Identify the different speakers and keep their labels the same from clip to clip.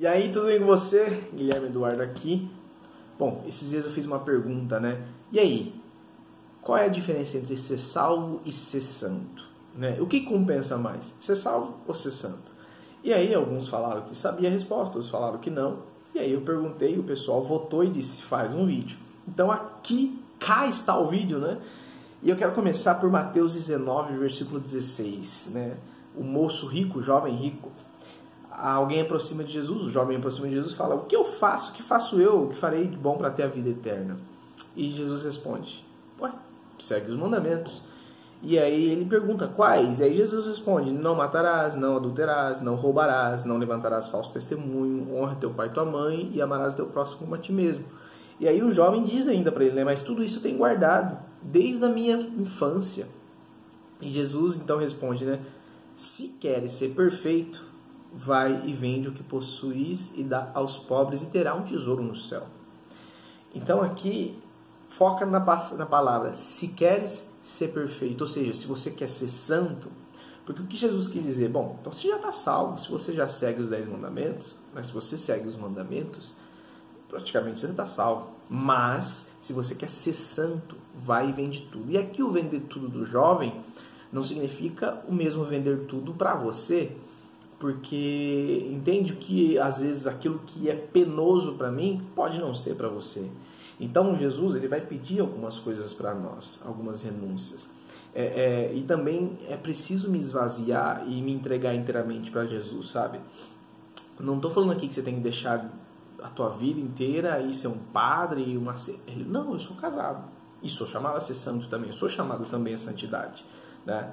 Speaker 1: E aí, tudo bem com você? Guilherme Eduardo aqui. Bom, esses dias eu fiz uma pergunta, né? E aí, qual é a diferença entre ser salvo e ser santo? Né? O que compensa mais, ser salvo ou ser santo? E aí, alguns falaram que sabia a resposta, outros falaram que não. E aí eu perguntei, o pessoal votou e disse: faz um vídeo. Então aqui, cá está o vídeo, né? E eu quero começar por Mateus 19, versículo 16, né? O moço rico, o jovem rico, alguém aproxima de Jesus, o jovem aproxima de Jesus e fala: O que eu faço? O que faço eu? O que farei de bom para ter a vida eterna? E Jesus responde: Ué, segue os mandamentos. E aí ele pergunta quais? E aí Jesus responde: Não matarás, não adulterarás, não roubarás, não levantarás falso testemunho, honra teu pai e tua mãe e amarás teu próximo como a ti mesmo. E aí o jovem diz ainda para ele, né? Mas tudo isso eu tenho guardado desde a minha infância. E Jesus então responde, né? Se queres ser perfeito, vai e vende o que possuis e dá aos pobres e terá um tesouro no céu. Então aqui foca na, na palavra se queres ser perfeito, ou seja, se você quer ser santo, porque o que Jesus quis dizer? Bom, então você já está salvo, se você já segue os dez mandamentos, mas se você segue os mandamentos, praticamente você está salvo. Mas, se você quer ser santo, vai e vende tudo. E aqui o vender tudo do jovem não significa o mesmo vender tudo para você, porque entende que às vezes aquilo que é penoso para mim pode não ser para você. Então Jesus ele vai pedir algumas coisas para nós, algumas renúncias. É, é, e também é preciso me esvaziar e me entregar inteiramente para Jesus, sabe? Não estou falando aqui que você tem que deixar a tua vida inteira e ser um padre e uma ele não, eu sou casado e sou chamado a ser santo também, sou chamado também a santidade, né?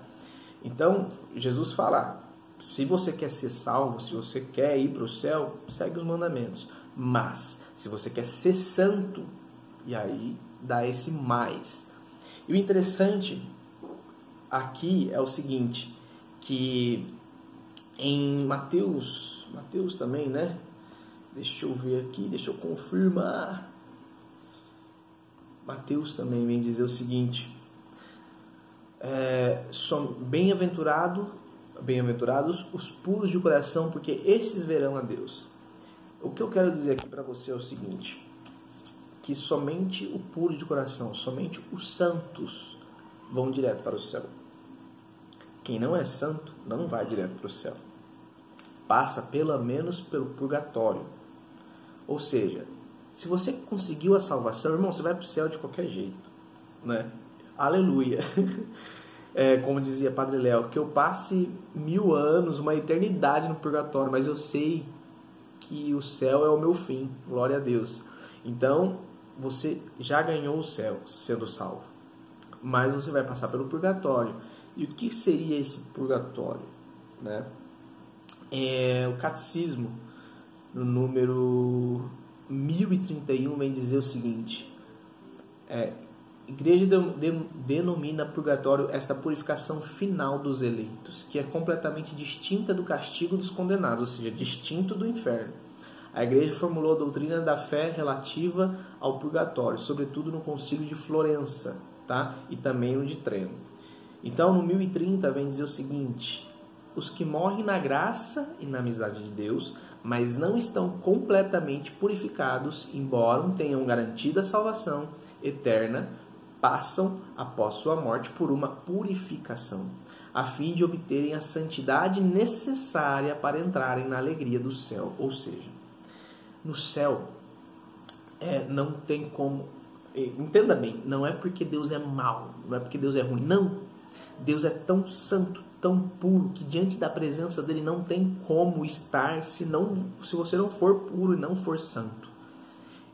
Speaker 1: Então Jesus fala se você quer ser salvo, se você quer ir para o céu, segue os mandamentos. Mas, se você quer ser santo, e aí dá esse mais. E o interessante aqui é o seguinte, que em Mateus, Mateus também, né? Deixa eu ver aqui, deixa eu confirmar. Mateus também vem dizer o seguinte: é, bem-aventurado Bem-aventurados os puros de coração, porque estes verão a Deus. O que eu quero dizer aqui para você é o seguinte: que somente o puro de coração, somente os santos vão direto para o céu. Quem não é santo não vai direto para o céu. Passa pelo menos pelo purgatório. Ou seja, se você conseguiu a salvação, irmão, você vai para o céu de qualquer jeito, né? Aleluia. é, como dizia Padre Léo, que eu passe mil anos, uma eternidade no purgatório, mas eu sei que o céu é o meu fim, glória a Deus. Então, você já ganhou o céu sendo salvo, mas você vai passar pelo purgatório. E o que seria esse purgatório? Né? É, o catecismo, no número 1031, vem dizer o seguinte: é, igreja denomina purgatório esta purificação final dos eleitos, que é completamente distinta do castigo dos condenados, ou seja, distinto do inferno. A igreja formulou a doutrina da fé relativa ao purgatório, sobretudo no concílio de Florença, tá? E também no de Treno. Então, no 1030 vem dizer o seguinte: os que morrem na graça e na amizade de Deus, mas não estão completamente purificados, embora tenham garantida a salvação eterna, passam, após sua morte, por uma purificação, a fim de obterem a santidade necessária para entrarem na alegria do céu. Ou seja, no céu é, não tem como. É, entenda bem, não é porque Deus é mau, não é porque Deus é ruim, não. Deus é tão santo, tão puro, que diante da presença dele não tem como estar se, não, se você não for puro e não for santo.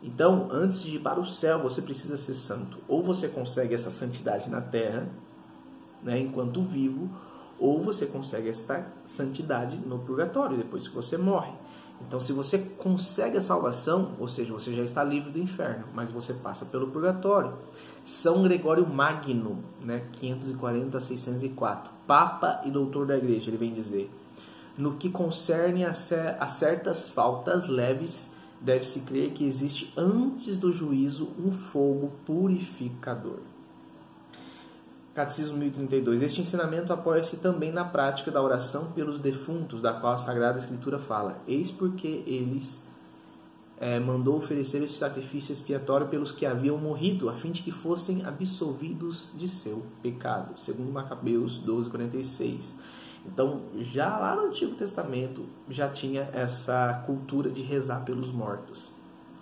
Speaker 1: Então, antes de ir para o céu, você precisa ser santo. Ou você consegue essa santidade na terra, né, enquanto vivo, ou você consegue esta santidade no purgatório, depois que você morre. Então, se você consegue a salvação, ou seja, você já está livre do inferno, mas você passa pelo purgatório. São Gregório Magno, né, 540 a 604, Papa e doutor da igreja, ele vem dizer: no que concerne a certas faltas leves deve-se crer que existe antes do juízo um fogo purificador. Catecismo 1032. Este ensinamento apoia-se também na prática da oração pelos defuntos, da qual a Sagrada Escritura fala. Eis porque eles é, mandou oferecer este sacrifício expiatório pelos que haviam morrido, a fim de que fossem absolvidos de seu pecado. Segundo Macabeus 12:46. Então, já lá no Antigo Testamento já tinha essa cultura de rezar pelos mortos,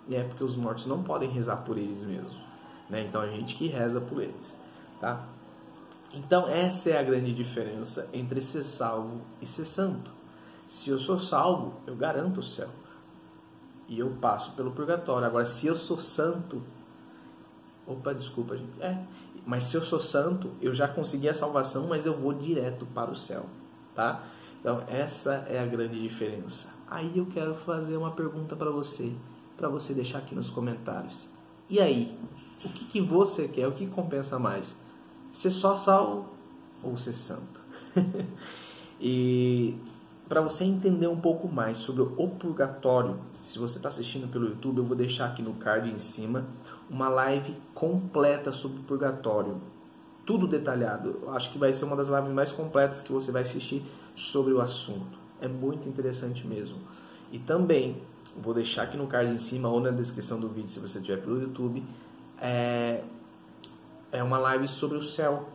Speaker 1: né? Porque os mortos não podem rezar por eles mesmos, né? Então a gente que reza por eles, tá? Então, essa é a grande diferença entre ser salvo e ser santo. Se eu sou salvo, eu garanto o céu. E eu passo pelo purgatório. Agora, se eu sou santo. Opa, desculpa, gente. É. Mas se eu sou santo, eu já consegui a salvação, mas eu vou direto para o céu. Tá? Então, essa é a grande diferença. Aí eu quero fazer uma pergunta para você, para você deixar aqui nos comentários. E aí? O que, que você quer? O que compensa mais? ser só salvo ou ser santo. e para você entender um pouco mais sobre o purgatório, se você está assistindo pelo YouTube, eu vou deixar aqui no card em cima uma live completa sobre o purgatório. Tudo detalhado. Eu acho que vai ser uma das lives mais completas que você vai assistir sobre o assunto. É muito interessante mesmo. E também vou deixar aqui no card em cima ou na descrição do vídeo, se você estiver pelo YouTube, é, é uma live sobre o céu,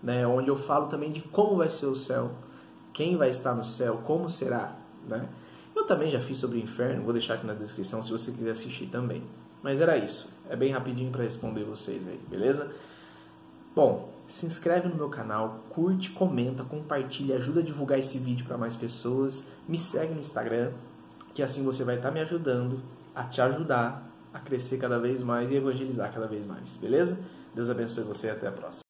Speaker 1: né? onde eu falo também de como vai ser o céu, quem vai estar no céu, como será. Né? Eu também já fiz sobre o inferno, vou deixar aqui na descrição se você quiser assistir também. Mas era isso, é bem rapidinho para responder vocês aí, beleza? Bom, se inscreve no meu canal, curte, comenta, compartilha, ajuda a divulgar esse vídeo para mais pessoas, me segue no Instagram, que assim você vai estar tá me ajudando a te ajudar a crescer cada vez mais e evangelizar cada vez mais, beleza? Deus abençoe você e até a próxima.